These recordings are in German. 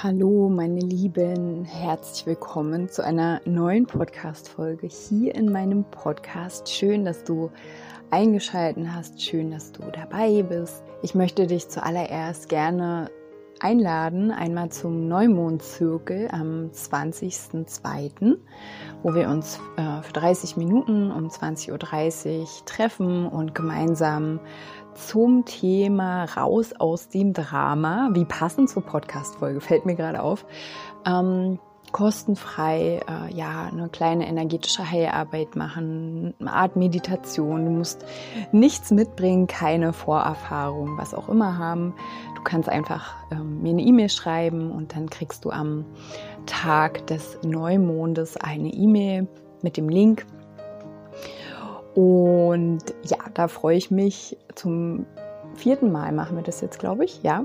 Hallo, meine Lieben, herzlich willkommen zu einer neuen Podcast-Folge hier in meinem Podcast. Schön, dass du eingeschalten hast, schön, dass du dabei bist. Ich möchte dich zuallererst gerne einladen, einmal zum Neumondzirkel am 20.02., wo wir uns äh, für 30 Minuten um 20.30 Uhr treffen und gemeinsam zum Thema Raus aus dem Drama, wie passend zur Podcast-Folge, fällt mir gerade auf. Ähm, kostenfrei äh, ja eine kleine energetische Heilarbeit machen, eine Art Meditation. Du musst nichts mitbringen, keine Vorerfahrung, was auch immer haben. Du kannst einfach ähm, mir eine E-Mail schreiben und dann kriegst du am Tag des Neumondes eine E-Mail mit dem Link und ja, da freue ich mich zum vierten Mal machen wir das jetzt, glaube ich, ja.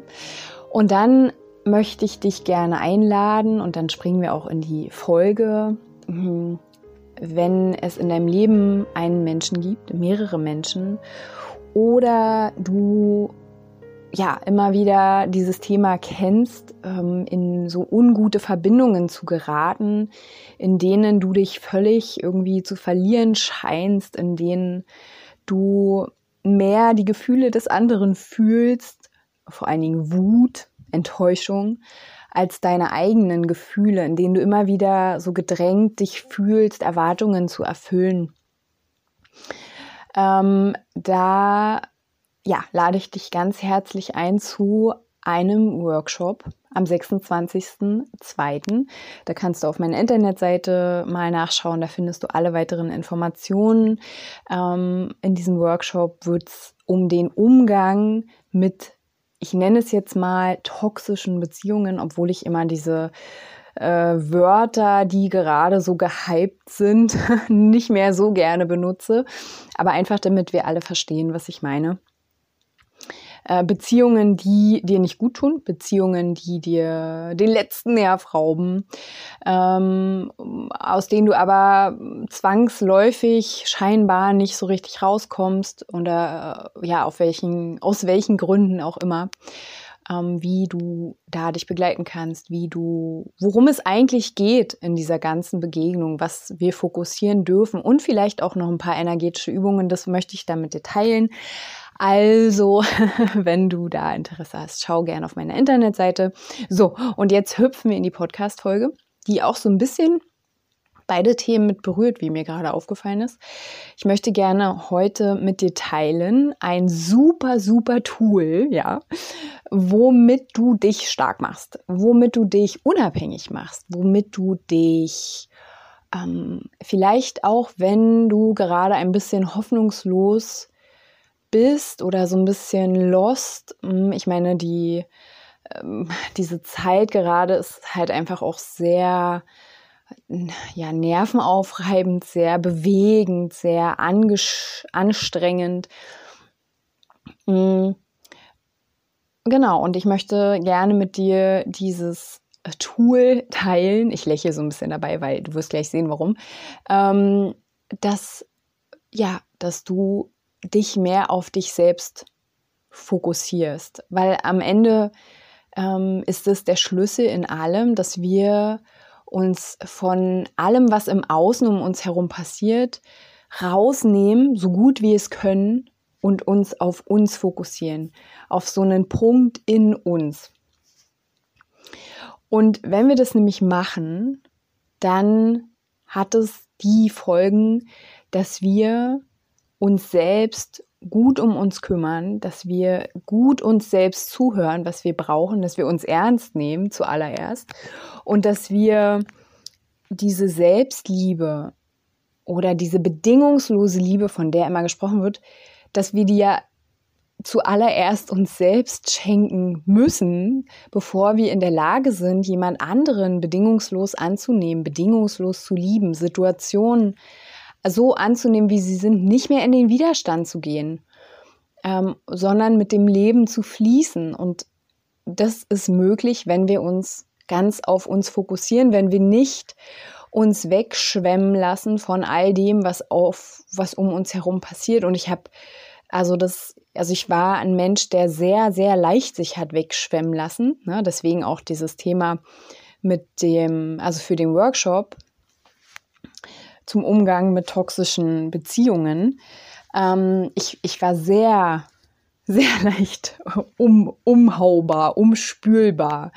Und dann möchte ich dich gerne einladen und dann springen wir auch in die Folge. Mhm. Wenn es in deinem Leben einen Menschen gibt, mehrere Menschen, oder du ja immer wieder dieses Thema kennst, ähm, in so ungute Verbindungen zu geraten, in denen du dich völlig irgendwie zu verlieren scheinst, in denen du mehr die Gefühle des anderen fühlst, vor allen Dingen Wut, Enttäuschung, als deine eigenen Gefühle, in denen du immer wieder so gedrängt dich fühlst, Erwartungen zu erfüllen. Ähm, da ja, lade ich dich ganz herzlich ein zu einem Workshop am 26.02. Da kannst du auf meiner Internetseite mal nachschauen, da findest du alle weiteren Informationen. Ähm, in diesem Workshop wird es um den Umgang mit, ich nenne es jetzt mal, toxischen Beziehungen, obwohl ich immer diese äh, Wörter, die gerade so gehypt sind, nicht mehr so gerne benutze. Aber einfach damit wir alle verstehen, was ich meine. Äh, Beziehungen, die dir nicht gut tun, Beziehungen, die dir den letzten Nerv rauben, ähm, aus denen du aber zwangsläufig scheinbar nicht so richtig rauskommst oder äh, ja, auf welchen, aus welchen Gründen auch immer. Ähm, wie du da dich begleiten kannst, wie du, worum es eigentlich geht in dieser ganzen Begegnung, was wir fokussieren dürfen und vielleicht auch noch ein paar energetische Übungen, das möchte ich damit teilen. Also, wenn du da Interesse hast, schau gerne auf meiner Internetseite. So, und jetzt hüpfen wir in die Podcast-Folge, die auch so ein bisschen beide Themen mit berührt, wie mir gerade aufgefallen ist. Ich möchte gerne heute mit dir teilen ein super, super Tool, ja, womit du dich stark machst, womit du dich unabhängig machst, womit du dich ähm, vielleicht auch, wenn du gerade ein bisschen hoffnungslos bist oder so ein bisschen lost, hm, ich meine, die, ähm, diese Zeit gerade ist halt einfach auch sehr ja, nervenaufreibend, sehr bewegend, sehr anstrengend. Hm, genau, und ich möchte gerne mit dir dieses Tool teilen. Ich lächle so ein bisschen dabei, weil du wirst gleich sehen, warum. Ähm, dass, ja, dass du dich mehr auf dich selbst fokussierst. Weil am Ende ähm, ist es der Schlüssel in allem, dass wir uns von allem, was im Außen um uns herum passiert, rausnehmen, so gut wie es können und uns auf uns fokussieren, auf so einen Punkt in uns. Und wenn wir das nämlich machen, dann hat es die Folgen, dass wir uns selbst gut um uns kümmern, dass wir gut uns selbst zuhören, was wir brauchen, dass wir uns ernst nehmen zuallererst und dass wir diese Selbstliebe oder diese bedingungslose Liebe, von der immer gesprochen wird, dass wir die ja zuallererst uns selbst schenken müssen, bevor wir in der Lage sind, jemand anderen bedingungslos anzunehmen, bedingungslos zu lieben, Situationen so anzunehmen, wie sie sind, nicht mehr in den Widerstand zu gehen, ähm, sondern mit dem Leben zu fließen. Und das ist möglich, wenn wir uns ganz auf uns fokussieren, wenn wir nicht uns wegschwemmen lassen von all dem, was auf, was um uns herum passiert. Und ich habe, also das, also ich war ein Mensch, der sehr, sehr leicht sich hat wegschwemmen lassen. Ne? Deswegen auch dieses Thema mit dem, also für den Workshop zum Umgang mit toxischen Beziehungen. Ähm, ich, ich war sehr, sehr leicht um, umhaubar, umspülbar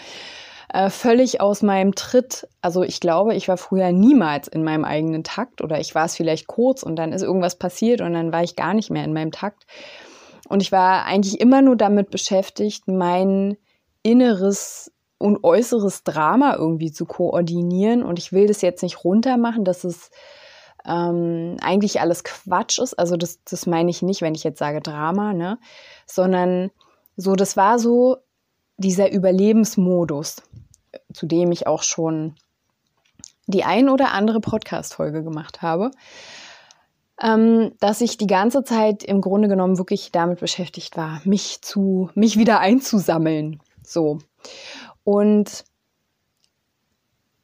äh, völlig aus meinem Tritt. Also ich glaube, ich war früher niemals in meinem eigenen Takt oder ich war es vielleicht kurz und dann ist irgendwas passiert und dann war ich gar nicht mehr in meinem Takt. Und ich war eigentlich immer nur damit beschäftigt, mein inneres und äußeres Drama irgendwie zu koordinieren. Und ich will das jetzt nicht runtermachen, dass es ähm, eigentlich alles Quatsch ist. Also das, das meine ich nicht, wenn ich jetzt sage Drama, ne? Sondern so, das war so dieser Überlebensmodus, zu dem ich auch schon die ein oder andere Podcast-Folge gemacht habe, ähm, dass ich die ganze Zeit im Grunde genommen wirklich damit beschäftigt war, mich zu, mich wieder einzusammeln. So. Und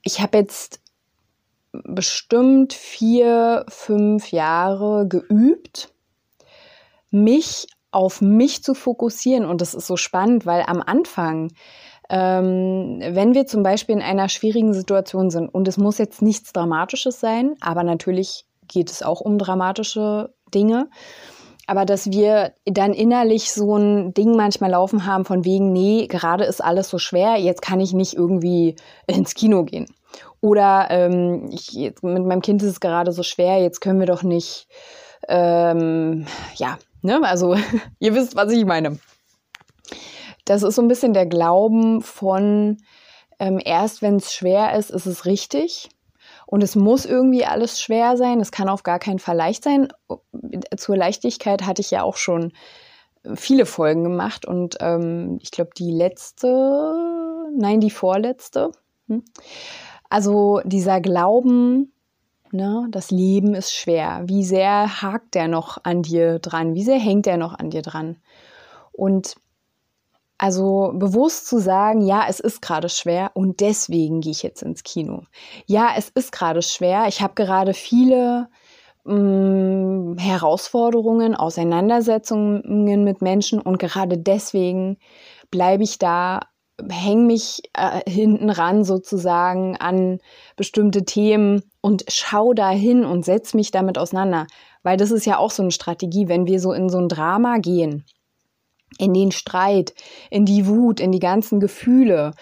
ich habe jetzt bestimmt vier, fünf Jahre geübt, mich auf mich zu fokussieren. Und das ist so spannend, weil am Anfang, ähm, wenn wir zum Beispiel in einer schwierigen Situation sind, und es muss jetzt nichts Dramatisches sein, aber natürlich geht es auch um dramatische Dinge, aber dass wir dann innerlich so ein Ding manchmal laufen haben von wegen, nee, gerade ist alles so schwer, jetzt kann ich nicht irgendwie ins Kino gehen. Oder ähm, ich, jetzt, mit meinem Kind ist es gerade so schwer, jetzt können wir doch nicht, ähm, ja, Ne? Also ihr wisst, was ich meine. Das ist so ein bisschen der Glauben von, ähm, erst wenn es schwer ist, ist es richtig. Und es muss irgendwie alles schwer sein. Es kann auf gar keinen Fall leicht sein. Zur Leichtigkeit hatte ich ja auch schon viele Folgen gemacht. Und ähm, ich glaube, die letzte, nein, die vorletzte. Hm? Also dieser Glauben, Ne? Das Leben ist schwer. Wie sehr hakt der noch an dir dran? Wie sehr hängt der noch an dir dran? Und also bewusst zu sagen, ja, es ist gerade schwer und deswegen gehe ich jetzt ins Kino. Ja, es ist gerade schwer. Ich habe gerade viele mh, mm, Herausforderungen, Auseinandersetzungen mit Menschen und gerade deswegen bleibe ich da hänge mich äh, hinten ran sozusagen an bestimmte Themen und schau da hin und setz mich damit auseinander. Weil das ist ja auch so eine Strategie, wenn wir so in so ein Drama gehen, in den Streit, in die Wut, in die ganzen Gefühle,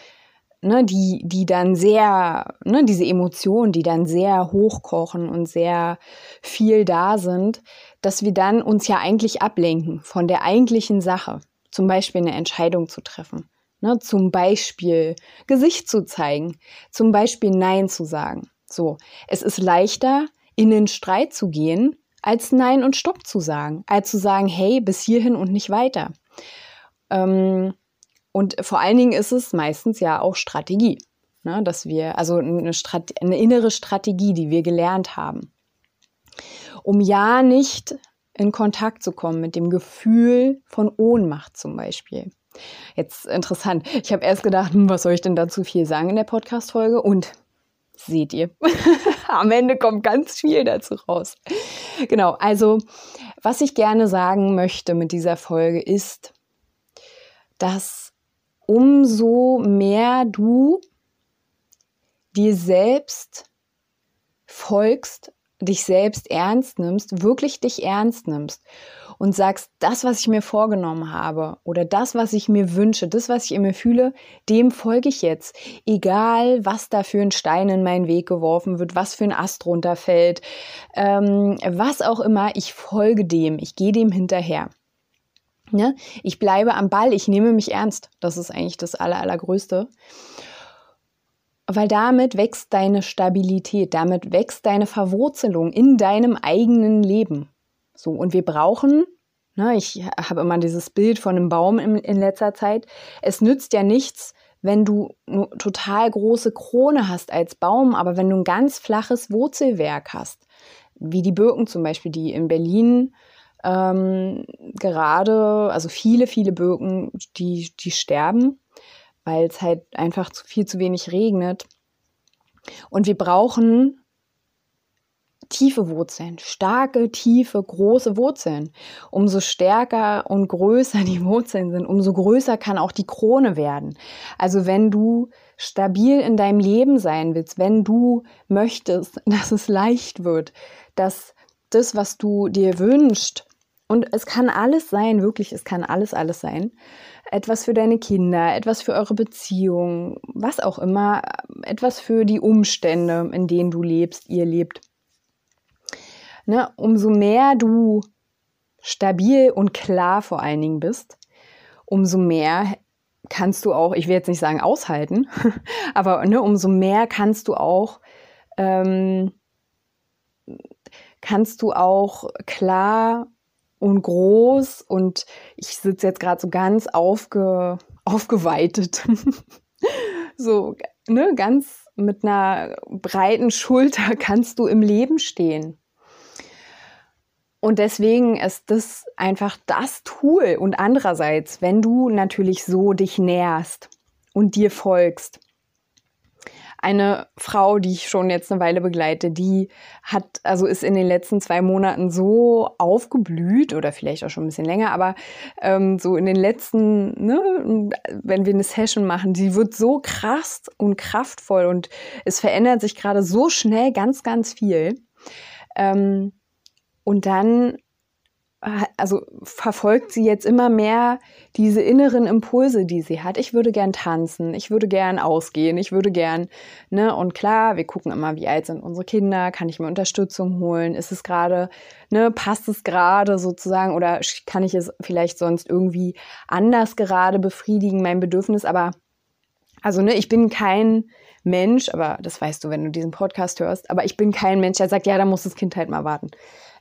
ne, die, die dann sehr, ne, diese Emotionen, die dann sehr hochkochen und sehr viel da sind, dass wir dann uns ja eigentlich ablenken von der eigentlichen Sache, zum Beispiel eine Entscheidung zu treffen. Ne, zum Beispiel Gesicht zu zeigen, zum Beispiel Nein zu sagen. So, es ist leichter, in den Streit zu gehen, als Nein und Stopp zu sagen, als zu sagen, hey, bis hierhin und nicht weiter. Ähm, und vor allen Dingen ist es meistens ja auch Strategie, ne, dass wir, also eine, Strate eine innere Strategie, die wir gelernt haben, um ja nicht in Kontakt zu kommen mit dem Gefühl von Ohnmacht zum Beispiel. Jetzt interessant. Ich habe erst gedacht, hm, was soll ich denn dazu viel sagen in der Podcast-Folge? Und seht ihr, am Ende kommt ganz viel dazu raus. Genau, also was ich gerne sagen möchte mit dieser Folge ist, dass umso mehr du dir selbst folgst, dich selbst ernst nimmst, wirklich dich ernst nimmst und sagst, das, was ich mir vorgenommen habe oder das, was ich mir wünsche, das, was ich in mir fühle, dem folge ich jetzt. Egal, was da für ein Stein in meinen Weg geworfen wird, was für ein Ast runterfällt, ähm, was auch immer, ich folge dem, ich gehe dem hinterher. Ne? Ich bleibe am Ball, ich nehme mich ernst. Das ist eigentlich das Aller, Allergrößte. Weil damit wächst deine Stabilität, damit wächst deine Verwurzelung in deinem eigenen Leben. So, und wir brauchen Ne, ich habe immer dieses Bild von einem Baum in, in letzter Zeit. Es nützt ja nichts, wenn du eine total große Krone hast als Baum, aber wenn du ein ganz flaches Wurzelwerk hast, wie die Birken zum Beispiel, die in Berlin ähm, gerade, also viele, viele Birken, die, die sterben, weil es halt einfach zu viel zu wenig regnet. Und wir brauchen tiefe Wurzeln, starke, tiefe, große Wurzeln. Umso stärker und größer die Wurzeln sind, umso größer kann auch die Krone werden. Also wenn du stabil in deinem Leben sein willst, wenn du möchtest, dass es leicht wird, dass das, was du dir wünschst, und es kann alles sein, wirklich, es kann alles, alles sein. Etwas für deine Kinder, etwas für eure Beziehung, was auch immer, etwas für die Umstände, in denen du lebst, ihr lebt ne, umso mehr du stabil und klar vor allen Dingen bist, umso mehr kannst du auch, ich will jetzt nicht sagen aushalten, aber ne, umso mehr kannst du auch, ähm, kannst du auch klar und groß und ich sitze jetzt gerade so ganz aufge, aufgeweitet, so ne, ganz mit einer breiten Schulter kannst du im Leben stehen. Und deswegen ist das einfach das Tool. Und andererseits, wenn du natürlich so dich nährst und dir folgst, eine Frau, die ich schon jetzt eine Weile begleite, die hat, also ist in den letzten zwei Monaten so aufgeblüht oder vielleicht auch schon ein bisschen länger, aber ähm, so in den letzten, ne, wenn wir eine Session machen, die wird so krass und kraftvoll und es verändert sich gerade so schnell ganz, ganz viel. Ähm, und dann, äh, also verfolgt sie jetzt immer mehr diese inneren Impulse, die sie hat. Ich würde gern tanzen, ich würde gern ausgehen, ich würde gern, ne, und klar, wir gucken immer, wie alt sind unsere Kinder, kann ich mir Unterstützung holen, ist es gerade, ne, passt es gerade sozusagen oder kann ich es vielleicht sonst irgendwie anders gerade befriedigen, mein Bedürfnis, aber also, ne, ich bin kein Mensch, aber das weißt du, wenn du diesen Podcast hörst, aber ich bin kein Mensch, der sagt, ja, da muss das Kind halt mal warten.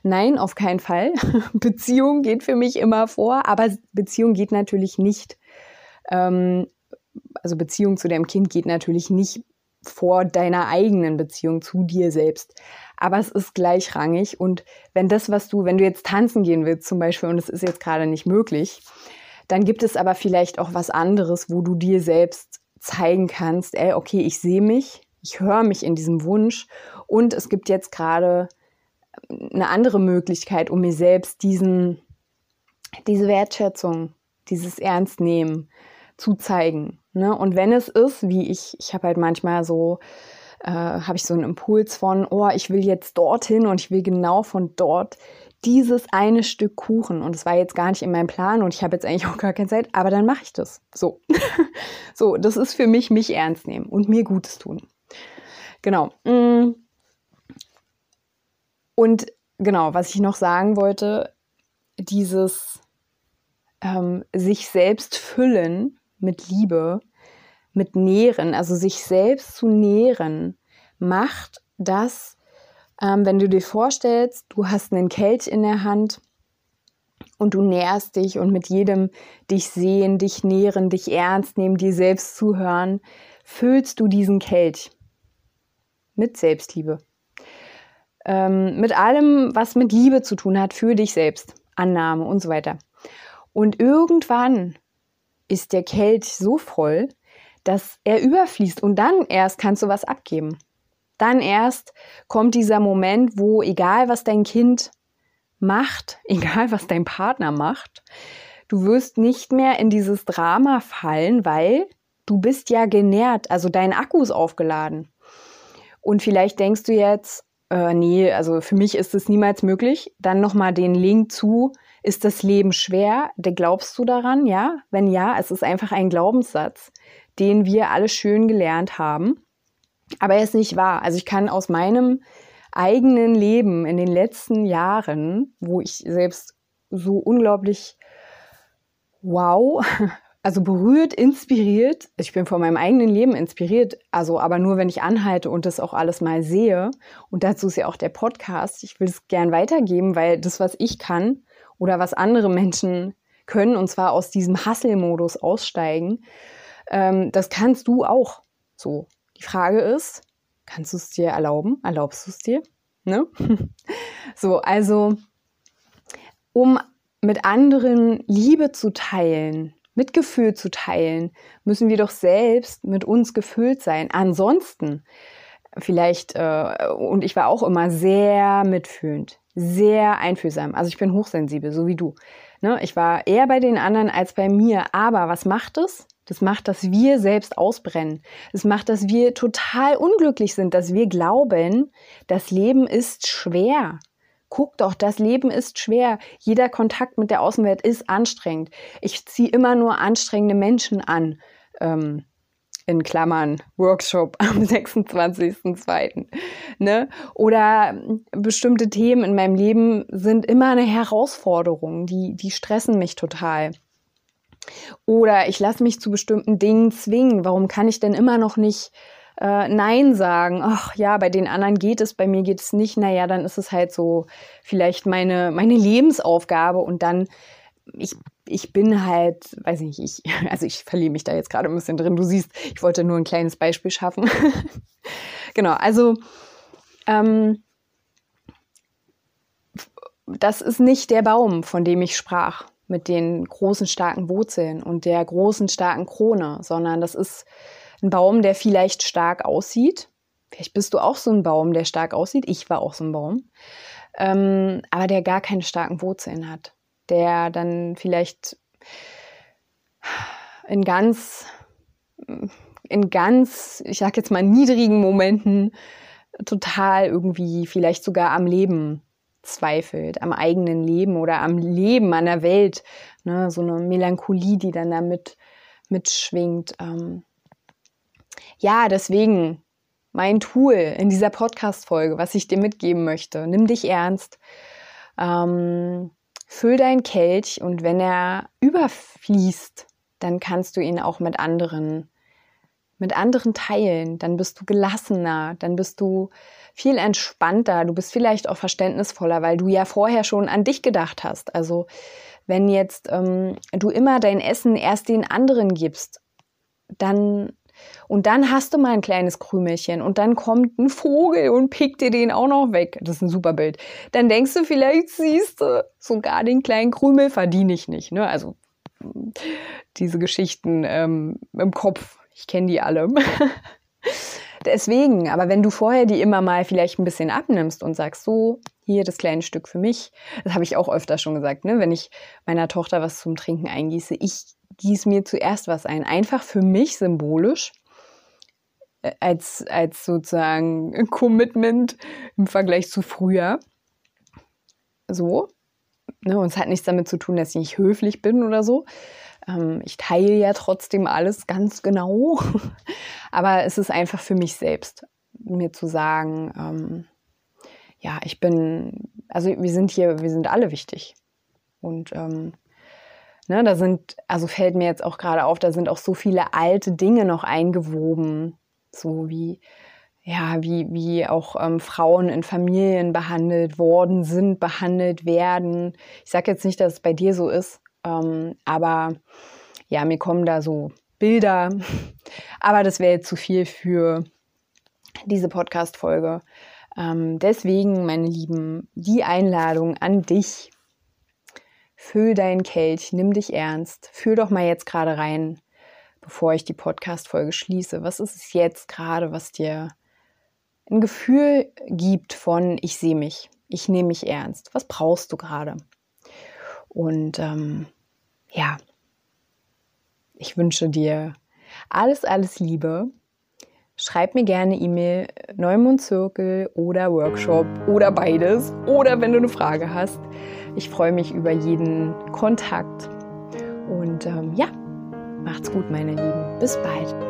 Nein, auf keinen Fall. Beziehung geht für mich immer vor, aber Beziehung geht natürlich nicht, ähm, also Beziehung zu deinem Kind geht natürlich nicht vor deiner eigenen Beziehung zu dir selbst. Aber es ist gleichrangig und wenn das, was du, wenn du jetzt tanzen gehen willst zum Beispiel und es ist jetzt gerade nicht möglich, dann gibt es aber vielleicht auch was anderes, wo du dir selbst zeigen kannst, ey, okay, ich sehe mich, ich höre mich in diesem Wunsch und es gibt jetzt gerade eine andere Möglichkeit, um mir selbst diesen, diese Wertschätzung, dieses Ernstnehmen zu zeigen. Ne? Und wenn es ist, wie ich, ich habe halt manchmal so, äh, habe ich so einen Impuls von, oh, ich will jetzt dorthin und ich will genau von dort dieses eine Stück Kuchen. Und es war jetzt gar nicht in meinem Plan und ich habe jetzt eigentlich auch gar keine Zeit, aber dann mache ich das. So. so, das ist für mich mich ernst nehmen und mir Gutes tun. Genau. Mm. Und genau, was ich noch sagen wollte, dieses ähm, sich selbst füllen mit Liebe, mit Nähren, also sich selbst zu nähren, macht das, ähm, wenn du dir vorstellst, du hast einen Kelch in der Hand und du nährst dich und mit jedem dich sehen, dich nähren, dich ernst nehmen, dir selbst zuhören, füllst du diesen Kelch mit Selbstliebe ähm, mit allem, was mit Liebe zu tun hat für dich selbst, Annahme und so weiter. Und irgendwann ist der Kelch so voll, dass er überfließt und dann erst kannst du was abgeben. Dann erst kommt dieser Moment, wo egal was dein Kind macht, egal was dein Partner macht, du wirst nicht mehr in dieses Drama fallen, weil du bist ja genährt, also dein Akku ist aufgeladen. Und vielleicht denkst du jetzt, äh, nee, also für mich ist es niemals möglich. Dann nochmal den Link zu, ist das Leben schwer? Da glaubst du daran? Ja? Wenn ja, es ist einfach ein Glaubenssatz, den wir alle schön gelernt haben. Aber er ist nicht wahr. Also ich kann aus meinem eigenen Leben in den letzten Jahren, wo ich selbst so unglaublich wow also berührt, inspiriert. Ich bin von meinem eigenen Leben inspiriert, also aber nur, wenn ich anhalte und das auch alles mal sehe. Und dazu ist ja auch der Podcast. Ich will es gern weitergeben, weil das, was ich kann oder was andere Menschen können, und zwar aus diesem Hustle-Modus aussteigen, ähm, das kannst du auch so. Die Frage ist, kannst du es dir erlauben? Erlaubst du es dir? Ne? so, also um mit anderen Liebe zu teilen, Mitgefühl zu teilen, müssen wir doch selbst mit uns gefüllt sein. Ansonsten, vielleicht, äh, und ich war auch immer sehr mitfühlend, sehr einfühlsam. Also ich bin hochsensibel, so wie du. Ne? Ich war eher bei den anderen als bei mir. Aber was macht es? Das macht, dass wir selbst ausbrennen. Das macht, dass wir total unglücklich sind, dass wir glauben, das Leben ist schwer guck doch, das Leben ist schwer. Jeder Kontakt mit der Außenwelt ist anstrengend. Ich ziehe immer nur anstrengende Menschen an. Ähm, in Klammern Workshop am 26.02. Ne? Oder bestimmte Themen in meinem Leben sind immer eine Herausforderung, die, die stressen mich total. Oder ich lasse mich zu bestimmten Dingen zwingen. Warum kann ich denn immer noch nicht äh, Nein sagen, ach ja, bei den anderen geht es, bei mir geht es nicht, naja, dann ist es halt so vielleicht meine, meine Lebensaufgabe und dann, ich, ich bin halt, weiß nicht, ich, also ich verliere mich da jetzt gerade ein bisschen drin. Du siehst, ich wollte nur ein kleines Beispiel schaffen. genau, also ähm, das ist nicht der Baum, von dem ich sprach, mit den großen, starken Wurzeln und der großen, starken Krone, sondern das ist ein Baum, der vielleicht stark aussieht. Vielleicht bist du auch so ein Baum, der stark aussieht. Ich war auch so ein Baum. Ähm, aber der gar keine starken Wurzeln hat. Der dann vielleicht in ganz, in ganz, ich sag jetzt mal, niedrigen Momenten total irgendwie vielleicht sogar am Leben zweifelt, am eigenen Leben oder am Leben, an der Welt. Ne? So eine Melancholie, die dann damit mitschwingt. Ähm, ja, deswegen mein Tool in dieser Podcast-Folge, was ich dir mitgeben möchte. Nimm dich ernst. Ähm, füll deinen Kelch und wenn er überfließt, dann kannst du ihn auch mit anderen, mit anderen teilen. Dann bist du gelassener, dann bist du viel entspannter, du bist vielleicht auch verständnisvoller, weil du ja vorher schon an dich gedacht hast. Also wenn jetzt ähm, du immer dein Essen erst den anderen gibst, dann und dann hast du mal ein kleines Krümelchen und dann kommt ein Vogel und pickt dir den auch noch weg. Das ist ein super Bild. Dann denkst du, vielleicht siehst du sogar den kleinen Krümel verdiene ich nicht. Ne? Also diese Geschichten ähm, im Kopf, ich kenne die alle. Deswegen, aber wenn du vorher die immer mal vielleicht ein bisschen abnimmst und sagst, so, hier das kleine Stück für mich, das habe ich auch öfter schon gesagt, ne? wenn ich meiner Tochter was zum Trinken eingieße, ich gieße mir zuerst was ein. Einfach für mich symbolisch, äh, als, als sozusagen Commitment im Vergleich zu früher. So. Ne, und es hat nichts damit zu tun, dass ich nicht höflich bin oder so. Ähm, ich teile ja trotzdem alles ganz genau. Aber es ist einfach für mich selbst, mir zu sagen, ähm, ja, ich bin, also wir sind hier, wir sind alle wichtig. Und ähm, ne, da sind, also fällt mir jetzt auch gerade auf, da sind auch so viele alte Dinge noch eingewoben, so wie ja, wie, wie auch ähm, Frauen in Familien behandelt worden sind, behandelt werden. Ich sage jetzt nicht, dass es bei dir so ist, ähm, aber ja, mir kommen da so Bilder. Aber das wäre zu viel für diese Podcast-Folge. Ähm, deswegen, meine Lieben, die Einladung an dich. Füll deinen Kelch, nimm dich ernst, fühl doch mal jetzt gerade rein, bevor ich die Podcast-Folge schließe. Was ist es jetzt gerade, was dir ein Gefühl gibt von, ich sehe mich, ich nehme mich ernst. Was brauchst du gerade? Und ähm, ja, ich wünsche dir alles, alles Liebe. Schreib mir gerne E-Mail, Neumondzirkel oder Workshop oder beides. Oder wenn du eine Frage hast. Ich freue mich über jeden Kontakt. Und ähm, ja, macht's gut, meine Lieben. Bis bald.